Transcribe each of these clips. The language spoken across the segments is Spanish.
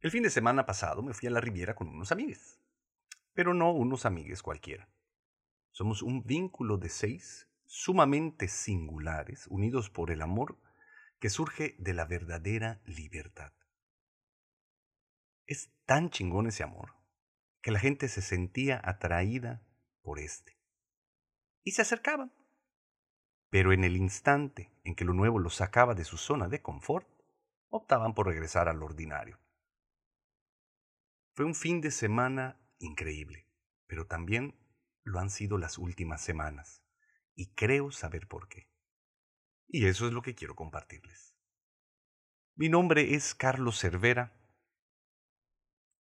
El fin de semana pasado me fui a la Riviera con unos amigos, pero no unos amigos cualquiera. Somos un vínculo de seis sumamente singulares, unidos por el amor que surge de la verdadera libertad. Es tan chingón ese amor que la gente se sentía atraída por este. Y se acercaban. Pero en el instante en que lo nuevo los sacaba de su zona de confort, optaban por regresar al ordinario. Fue un fin de semana increíble, pero también lo han sido las últimas semanas, y creo saber por qué. Y eso es lo que quiero compartirles. Mi nombre es Carlos Cervera.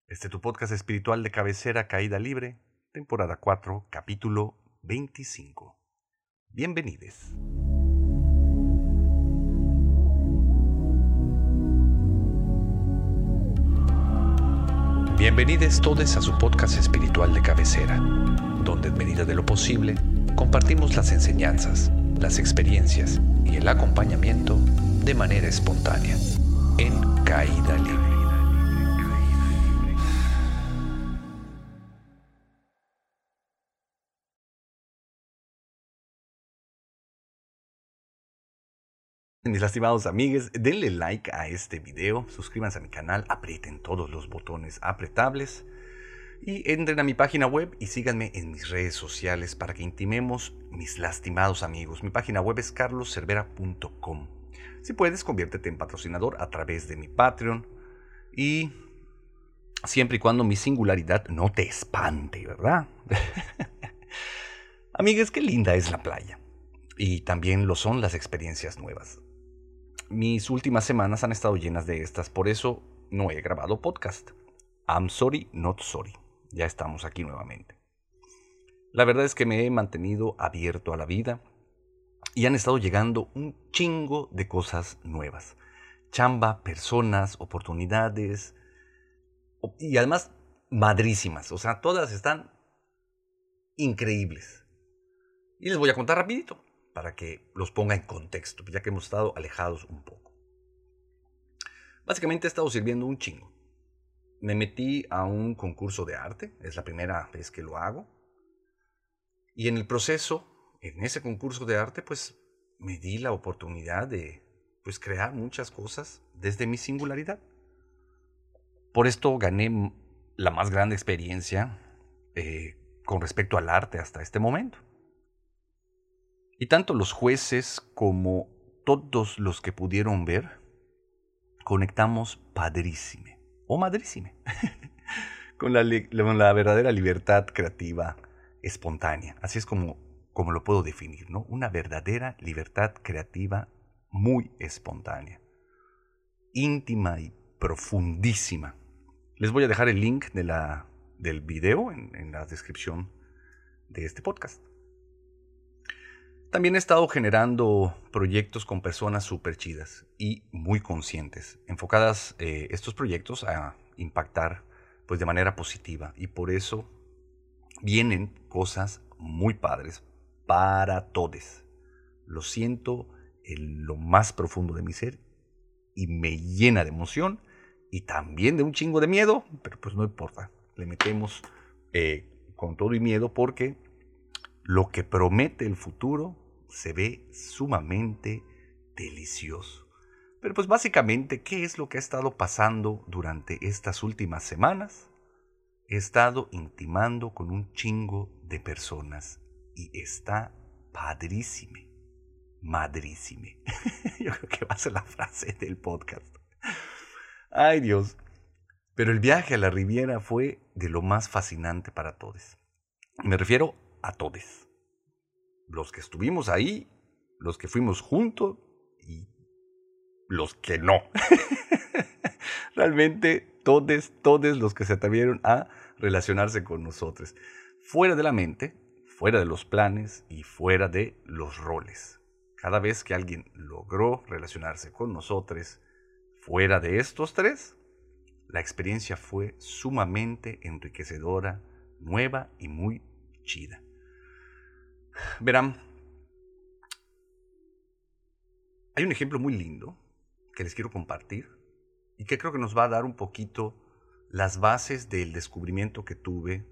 Este es tu podcast espiritual de cabecera Caída Libre, temporada 4, capítulo 25. Bienvenidos. Bienvenidos todos a su podcast espiritual de cabecera, donde en medida de lo posible compartimos las enseñanzas, las experiencias y el acompañamiento de manera espontánea, en caída libre. Mis lastimados amigos, denle like a este video, suscríbanse a mi canal, aprieten todos los botones apretables y entren a mi página web y síganme en mis redes sociales para que intimemos mis lastimados amigos. Mi página web es carloscervera.com. Si puedes, conviértete en patrocinador a través de mi Patreon y siempre y cuando mi singularidad no te espante, ¿verdad? Amigues, qué linda es la playa. Y también lo son las experiencias nuevas mis últimas semanas han estado llenas de estas, por eso no he grabado podcast. I'm sorry, not sorry. Ya estamos aquí nuevamente. La verdad es que me he mantenido abierto a la vida y han estado llegando un chingo de cosas nuevas. Chamba, personas, oportunidades y además madrísimas. O sea, todas están increíbles. Y les voy a contar rapidito para que los ponga en contexto, ya que hemos estado alejados un poco. Básicamente he estado sirviendo un chingo. Me metí a un concurso de arte, es la primera vez que lo hago. Y en el proceso, en ese concurso de arte, pues me di la oportunidad de pues, crear muchas cosas desde mi singularidad. Por esto gané la más grande experiencia eh, con respecto al arte hasta este momento. Y tanto los jueces como todos los que pudieron ver, conectamos padrísime o madrísime con, la, verdadera libertad creativa espontánea. Así es como, como lo puedo definir, ¿no? Una verdadera libertad creativa muy espontánea, íntima y profundísima. Les voy a dejar el link de la, del video en la descripción de este podcast. También he estado generando proyectos con personas súper chidas y muy conscientes, enfocadas eh, estos proyectos a impactar pues de manera positiva y por eso vienen cosas muy padres para todos. Lo siento en lo más profundo de mi ser y me llena de emoción y también de un chingo de miedo, pero pues no importa, le metemos eh, con todo y miedo porque lo que promete el futuro se ve sumamente delicioso. Pero pues básicamente, ¿qué es lo que ha estado pasando durante estas últimas semanas? He estado intimando con un chingo de personas y está padrísime, madrísime. Yo creo que va a ser la frase del podcast. Ay Dios. Pero el viaje a la Riviera fue de lo más fascinante para todos. Me refiero a todos los que estuvimos ahí, los que fuimos juntos y los que no. Realmente todos, todos los que se atrevieron a relacionarse con nosotros. Fuera de la mente, fuera de los planes y fuera de los roles. Cada vez que alguien logró relacionarse con nosotros fuera de estos tres, la experiencia fue sumamente enriquecedora, nueva y muy chida. Verán, hay un ejemplo muy lindo que les quiero compartir y que creo que nos va a dar un poquito las bases del descubrimiento que tuve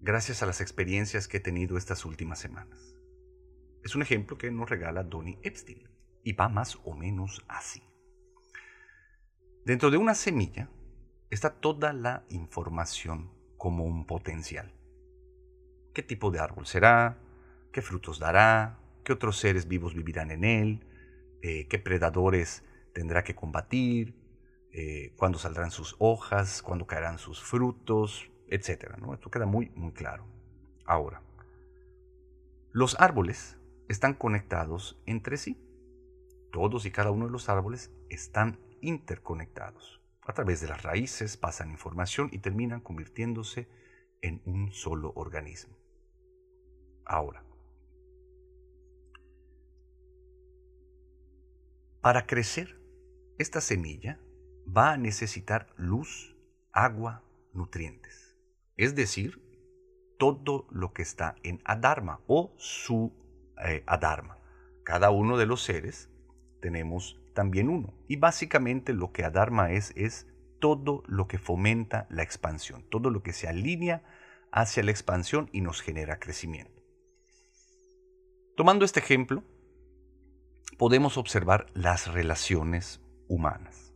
gracias a las experiencias que he tenido estas últimas semanas. Es un ejemplo que nos regala Donny Epstein y va más o menos así. Dentro de una semilla está toda la información como un potencial. ¿Qué tipo de árbol será? ¿Qué frutos dará? ¿Qué otros seres vivos vivirán en él? Eh, ¿Qué predadores tendrá que combatir? Eh, ¿Cuándo saldrán sus hojas? ¿Cuándo caerán sus frutos? Etcétera. ¿no? Esto queda muy, muy claro. Ahora, los árboles están conectados entre sí. Todos y cada uno de los árboles están interconectados. A través de las raíces pasan información y terminan convirtiéndose en un solo organismo. Ahora, para crecer, esta semilla va a necesitar luz, agua, nutrientes. Es decir, todo lo que está en Adharma o su eh, Adharma. Cada uno de los seres tenemos también uno. Y básicamente lo que Adharma es es todo lo que fomenta la expansión, todo lo que se alinea hacia la expansión y nos genera crecimiento. Tomando este ejemplo, podemos observar las relaciones humanas.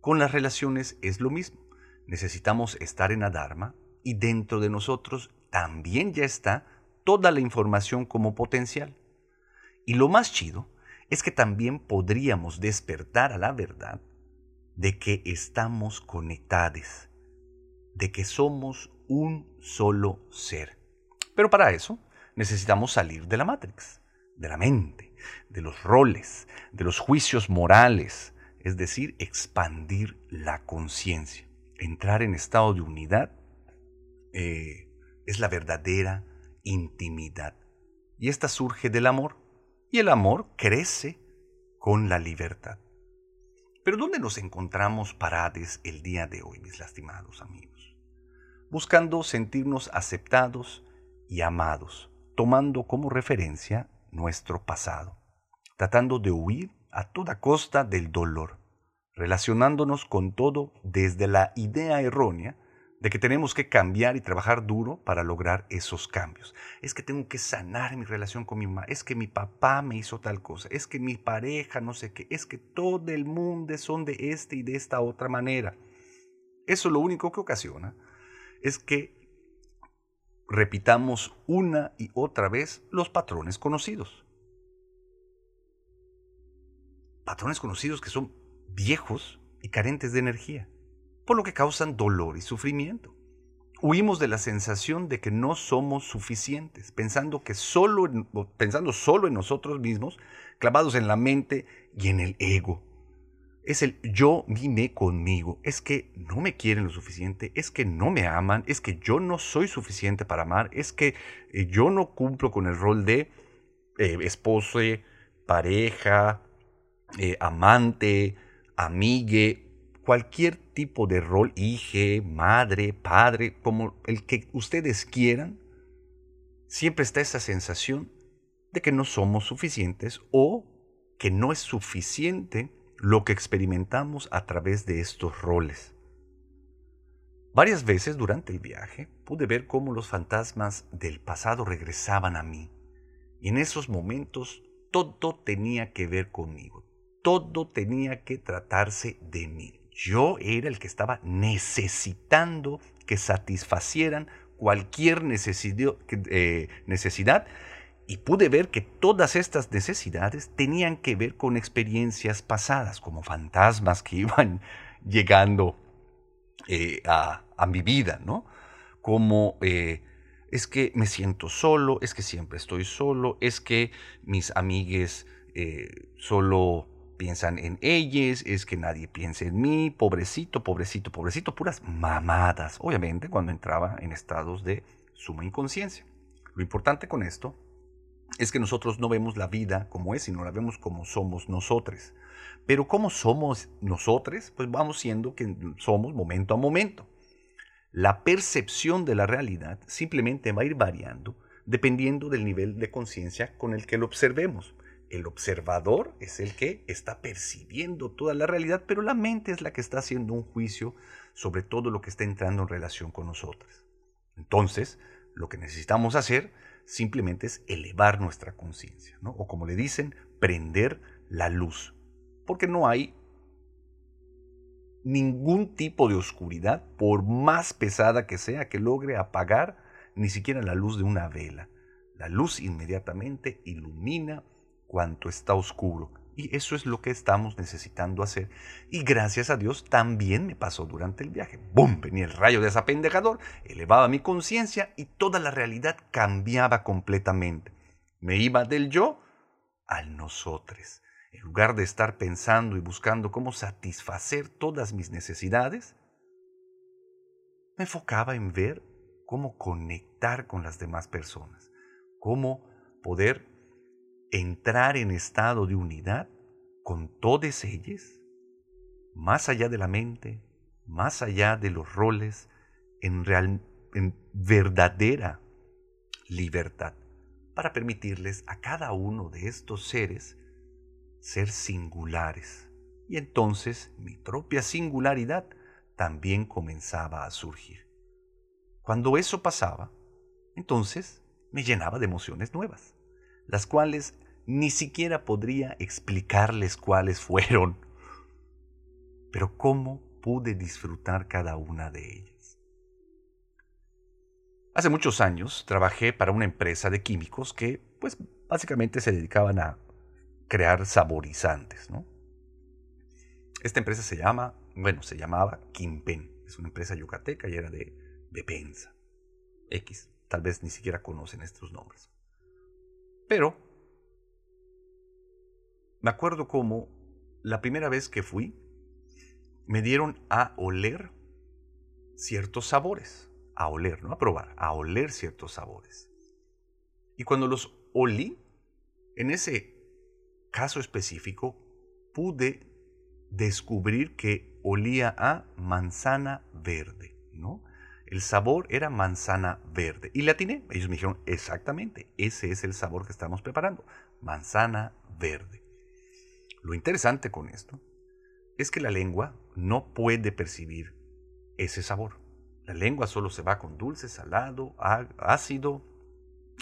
Con las relaciones es lo mismo. Necesitamos estar en Adharma y dentro de nosotros también ya está toda la información como potencial. Y lo más chido es que también podríamos despertar a la verdad de que estamos conectados, de que somos un solo ser. Pero para eso necesitamos salir de la Matrix, de la mente, de los roles, de los juicios morales, es decir, expandir la conciencia. Entrar en estado de unidad eh, es la verdadera intimidad. Y esta surge del amor. Y el amor crece con la libertad. Pero ¿dónde nos encontramos parades el día de hoy, mis lastimados amigos? Buscando sentirnos aceptados y amados, tomando como referencia nuestro pasado, tratando de huir a toda costa del dolor, relacionándonos con todo desde la idea errónea de que tenemos que cambiar y trabajar duro para lograr esos cambios. Es que tengo que sanar mi relación con mi mamá, es que mi papá me hizo tal cosa, es que mi pareja no sé qué, es que todo el mundo son de este y de esta otra manera. Eso lo único que ocasiona es que repitamos una y otra vez los patrones conocidos. Patrones conocidos que son viejos y carentes de energía por lo que causan dolor y sufrimiento. Huimos de la sensación de que no somos suficientes, pensando, que solo pensando solo en nosotros mismos, clavados en la mente y en el ego. Es el yo vine conmigo, es que no me quieren lo suficiente, es que no me aman, es que yo no soy suficiente para amar, es que eh, yo no cumplo con el rol de eh, esposo, pareja, eh, amante, amigue, cualquier tipo de rol, hija, madre, padre, como el que ustedes quieran, siempre está esa sensación de que no somos suficientes o que no es suficiente lo que experimentamos a través de estos roles. Varias veces durante el viaje pude ver cómo los fantasmas del pasado regresaban a mí y en esos momentos todo tenía que ver conmigo, todo tenía que tratarse de mí. Yo era el que estaba necesitando que satisfacieran cualquier eh, necesidad, y pude ver que todas estas necesidades tenían que ver con experiencias pasadas, como fantasmas que iban llegando eh, a, mi vida, ¿no? Como eh, es que me siento solo, es que siempre estoy solo, es que mis amigues solo piensan en ellas, es que nadie piense en mí, pobrecito, pobrecito, pobrecito, puras mamadas, obviamente cuando entraba en estados de suma inconsciencia. Lo importante con esto es que nosotros no vemos la vida como es, sino la vemos como somos nosotros. Pero como somos nosotros, pues vamos siendo que somos momento a momento. La percepción de la realidad simplemente va a ir variando dependiendo del nivel de conciencia con el que lo observemos El observador es el que está percibiendo toda la realidad, pero la mente es la que está haciendo un juicio sobre todo lo que está entrando en relación con nosotros. Entonces, lo que necesitamos hacer simplemente es elevar nuestra conciencia, ¿no? o como le dicen, prender la luz, porque no hay ningún tipo de oscuridad, por más pesada que sea, que logre apagar ni siquiera la luz de una vela. La luz inmediatamente ilumina cuanto está oscuro. Y eso es lo que estamos necesitando hacer. Y gracias a Dios también me pasó durante el viaje. ¡Bum! Venía el rayo de desapendejador, elevaba mi conciencia y toda la realidad cambiaba completamente. Me iba del yo al nosotros. En lugar de estar pensando y buscando cómo satisfacer todas mis necesidades, me enfocaba en ver cómo conectar con las demás personas, cómo poder entrar en estado de unidad con todas ellas, más allá de la mente, más allá de los roles, en, real, en verdadera libertad, para permitirles a cada uno de estos seres ser singulares. Y entonces mi propia singularidad también comenzaba a surgir. Cuando eso pasaba, entonces me llenaba de emociones nuevas, las cuales ni siquiera podría explicarles cuáles fueron, pero cómo pude disfrutar cada una de ellas. Hace muchos años trabajé para una empresa de químicos que, pues, básicamente se dedicaban a crear saborizantes, ¿no? Esta empresa se llama, bueno, se llamaba Kimpen. Es una empresa yucateca y era de, de Pensa. X. Tal vez ni siquiera conocen estos nombres. Pero me acuerdo como la primera vez que fui, me dieron a oler ciertos sabores. A oler, no a probar, a oler ciertos sabores. Y cuando los olí, en ese caso específico, pude descubrir que olía a manzana verde, ¿no? El sabor era manzana verde. Y le atiné. Ellos me dijeron, exactamente, ese es el sabor que estamos preparando, manzana verde. Lo interesante con esto es que la lengua no puede percibir ese sabor. La lengua solo se va con dulce, salado, ácido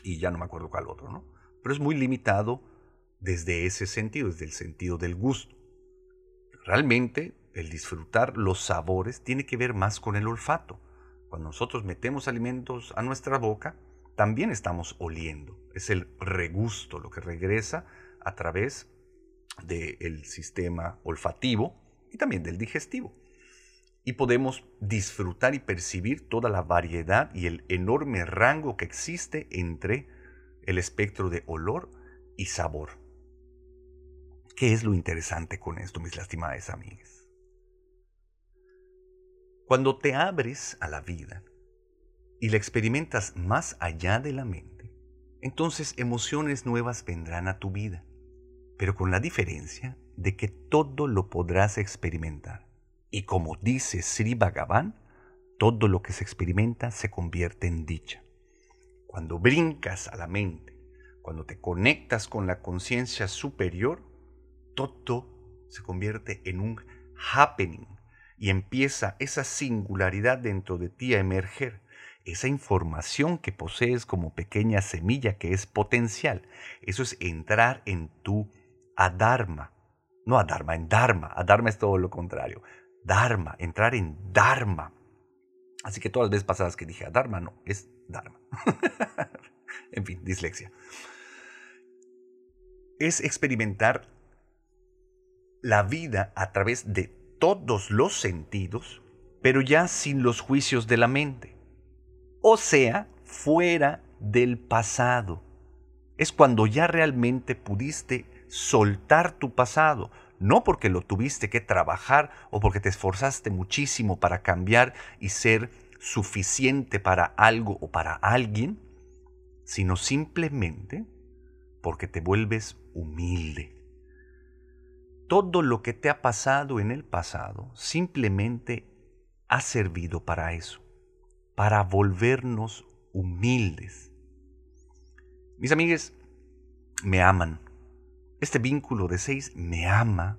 y ya no me acuerdo cuál otro, ¿no? Pero es muy limitado desde ese sentido, desde el sentido del gusto. Realmente el disfrutar los sabores tiene que ver más con el olfato. Cuando nosotros metemos alimentos a nuestra boca, también estamos oliendo. Es el regusto lo que regresa a través del sistema olfativo y también del digestivo. Y podemos disfrutar y percibir toda la variedad y el enorme rango que existe entre el espectro de olor y sabor. ¿Qué es lo interesante con esto, mis lastimadas amigas? Cuando te abres a la vida y la experimentas más allá de la mente, entonces emociones nuevas vendrán a tu vida, pero con la diferencia de que todo lo podrás experimentar. Y como dice Sri Bhagavan, todo lo que se experimenta se convierte en dicha. Cuando brincas a la mente, cuando te conectas con la conciencia superior, todo se convierte en un happening y empieza esa singularidad dentro de ti a emerger, esa información que posees como pequeña semilla que es potencial. Eso es entrar en tu adharma. No adharma, en dharma. Adharma es todo lo contrario. Dharma, entrar en dharma. Así que todas las veces pasadas que dije adharma, no, es dharma. en fin, dislexia. Es experimentar la vida a través de todos los sentidos, pero ya sin los juicios de la mente. O sea, fuera del pasado. Es cuando ya realmente pudiste soltar tu pasado, no porque lo tuviste que trabajar o porque te esforzaste muchísimo para cambiar y ser suficiente para algo o para alguien, sino simplemente porque te vuelves humilde todo lo que te ha pasado en el pasado simplemente ha servido para eso, para volvernos humildes. Mis amigues me aman, Este vínculo de seis me ama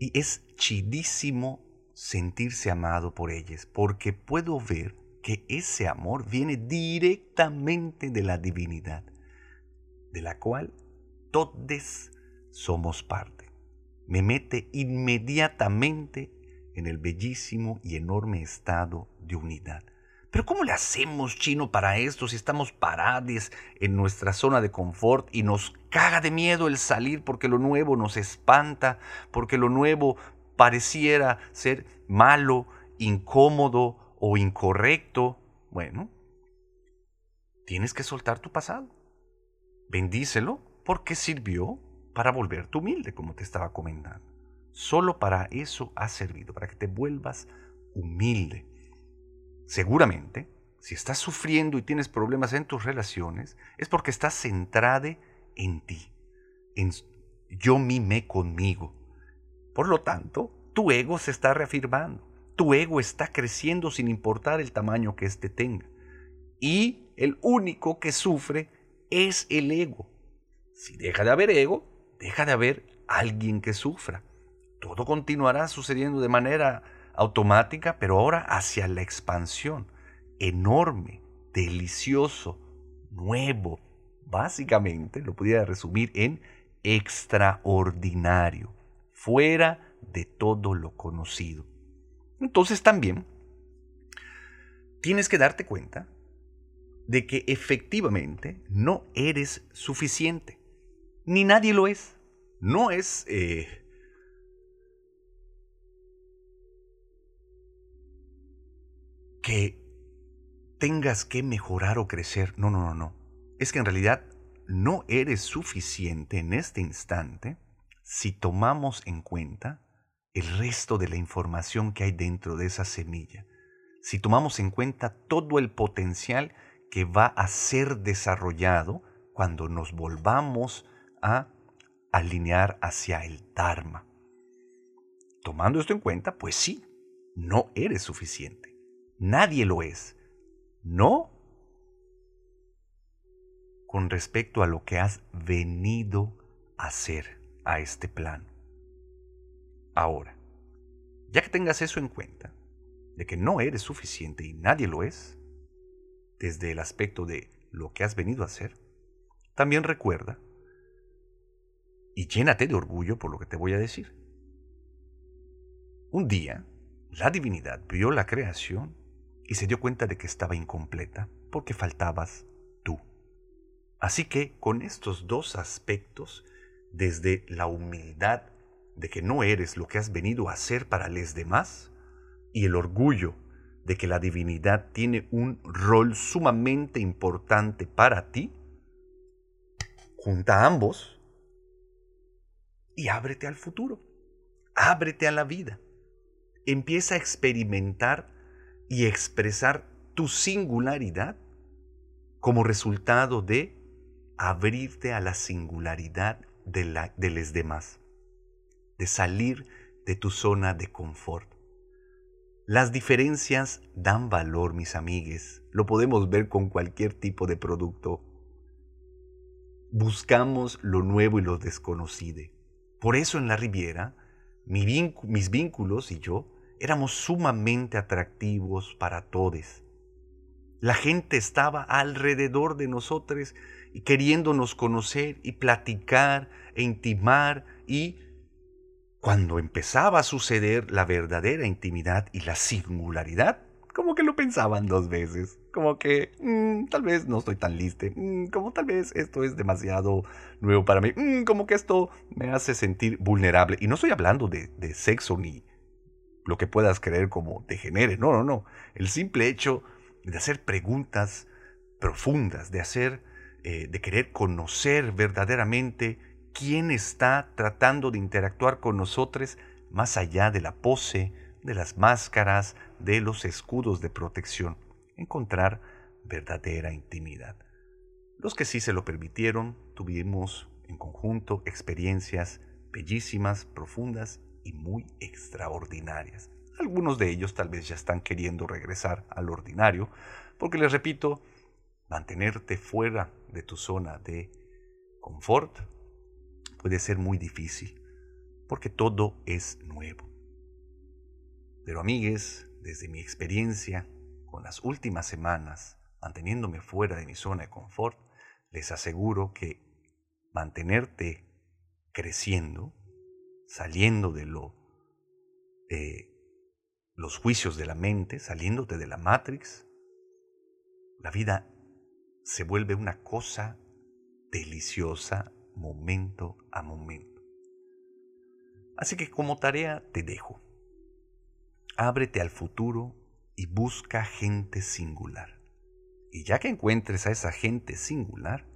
y es chidísimo sentirse amado por ellas, porque puedo ver que ese amor viene directamente de la divinidad, de la cual todos somos parte. Me mete inmediatamente en el bellísimo y enorme estado de unidad. Pero ¿cómo le hacemos, chino, para esto si estamos parados en nuestra zona de confort y nos caga de miedo el salir porque lo nuevo nos espanta, porque lo nuevo pareciera ser malo, incómodo o incorrecto? Bueno, tienes que soltar tu pasado. Bendícelo porque sirvió para volverte humilde, como te estaba comentando. Solo para eso ha servido, para que te vuelvas humilde. Seguramente, si estás sufriendo y tienes problemas en tus relaciones, es porque estás centrada en ti, en yo mimé conmigo. Por lo tanto, tu ego se está reafirmando, tu ego está creciendo sin importar el tamaño que éste tenga. Y el único que sufre es el ego. Si deja de haber ego, deja de haber alguien que sufra todo continuará sucediendo de manera automática, pero ahora hacia la expansión. Enorme, delicioso, nuevo. Básicamente lo pudiera resumir en extraordinario, fuera de todo lo conocido. Entonces también tienes que darte cuenta de que efectivamente no eres suficiente, ni nadie lo es. No es eh, que tengas que mejorar o crecer. No, no, no, no. Es que en realidad no eres suficiente en este instante si tomamos en cuenta el resto de la información que hay dentro de esa semilla. Si tomamos en cuenta todo el potencial que va a ser desarrollado cuando nos volvamos a alinear hacia el Dharma. Tomando esto en cuenta, pues sí, no eres suficiente. Nadie lo es. No con respecto a lo que has venido a hacer a este plano. Ahora, ya que tengas eso en cuenta, de que no eres suficiente y nadie lo es, desde el aspecto de lo que has venido a hacer, también recuerda y llénate de orgullo por lo que te voy a decir. Un día, la divinidad vio la creación y se dio cuenta de que estaba incompleta porque faltabas tú. Así que con estos dos aspectos, desde la humildad de que no eres lo que has venido a hacer para los demás y el orgullo de que la divinidad tiene un rol sumamente importante para ti, junta ambos y ábrete al futuro, ábrete a la vida, empieza a experimentar y expresar tu singularidad como resultado de abrirte a la singularidad de, los demás, de salir de tu zona de confort. Las diferencias dan valor, mis amigues. Lo podemos ver con cualquier tipo de producto. Buscamos lo nuevo y lo desconocido. Por eso en la Riviera, mis vínculos y yo éramos sumamente atractivos para todos. La gente estaba alrededor de nosotros y queriéndonos conocer y platicar e intimar y cuando empezaba a suceder la verdadera intimidad y la singularidad, como que lo pensaban dos veces, como que mm, tal vez no estoy tan listo, mm, como tal vez esto es demasiado nuevo para mí, mm, como que esto me hace sentir vulnerable. Y no estoy hablando de, de sexo ni, lo que puedas creer como te genere. No, no, no. El simple hecho de hacer preguntas profundas, de hacer, eh, de querer conocer verdaderamente quién está tratando de interactuar con nosotros más allá de la pose, de las máscaras, de los escudos de protección. Encontrar verdadera intimidad. Los que sí se lo permitieron, tuvimos en conjunto experiencias bellísimas, profundas y muy extraordinarias. Algunos de ellos tal vez ya están queriendo regresar al ordinario, porque les repito, mantenerte fuera de tu zona de confort puede ser muy difícil, porque todo es nuevo. Pero amigues, desde mi experiencia, con las últimas semanas, manteniéndome fuera de mi zona de confort, les aseguro que mantenerte creciendo, saliendo de lo, de los juicios de la mente, saliéndote de la Matrix, la vida se vuelve una cosa deliciosa momento a momento. Así que como tarea te dejo. Ábrete al futuro y busca gente singular. Y ya que encuentres a esa gente singular,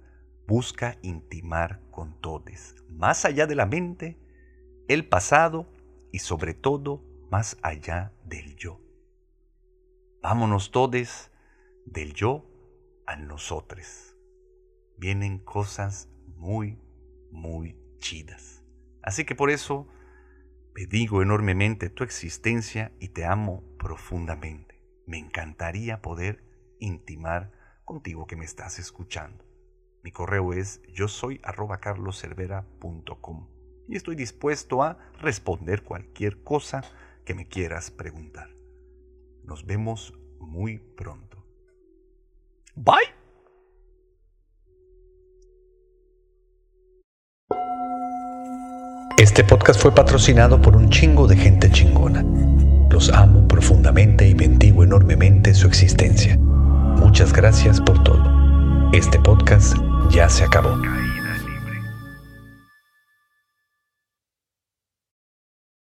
busca intimar con todos, más allá de la mente, el pasado y sobre todo más allá del yo. Vámonos todos del yo a nosotros. Vienen cosas muy, muy chidas. Así que por eso digo enormemente tu existencia y te amo profundamente. Me encantaría poder intimar contigo que me estás escuchando. Mi correo es yo soy arroba carloservera.com y estoy dispuesto a responder cualquier cosa que me quieras preguntar. Nos vemos muy pronto. Bye. Este podcast fue patrocinado por un chingo de gente chingona. Los amo profundamente y bendigo enormemente su existencia. Muchas gracias por todo. Este podcast ya se acabó.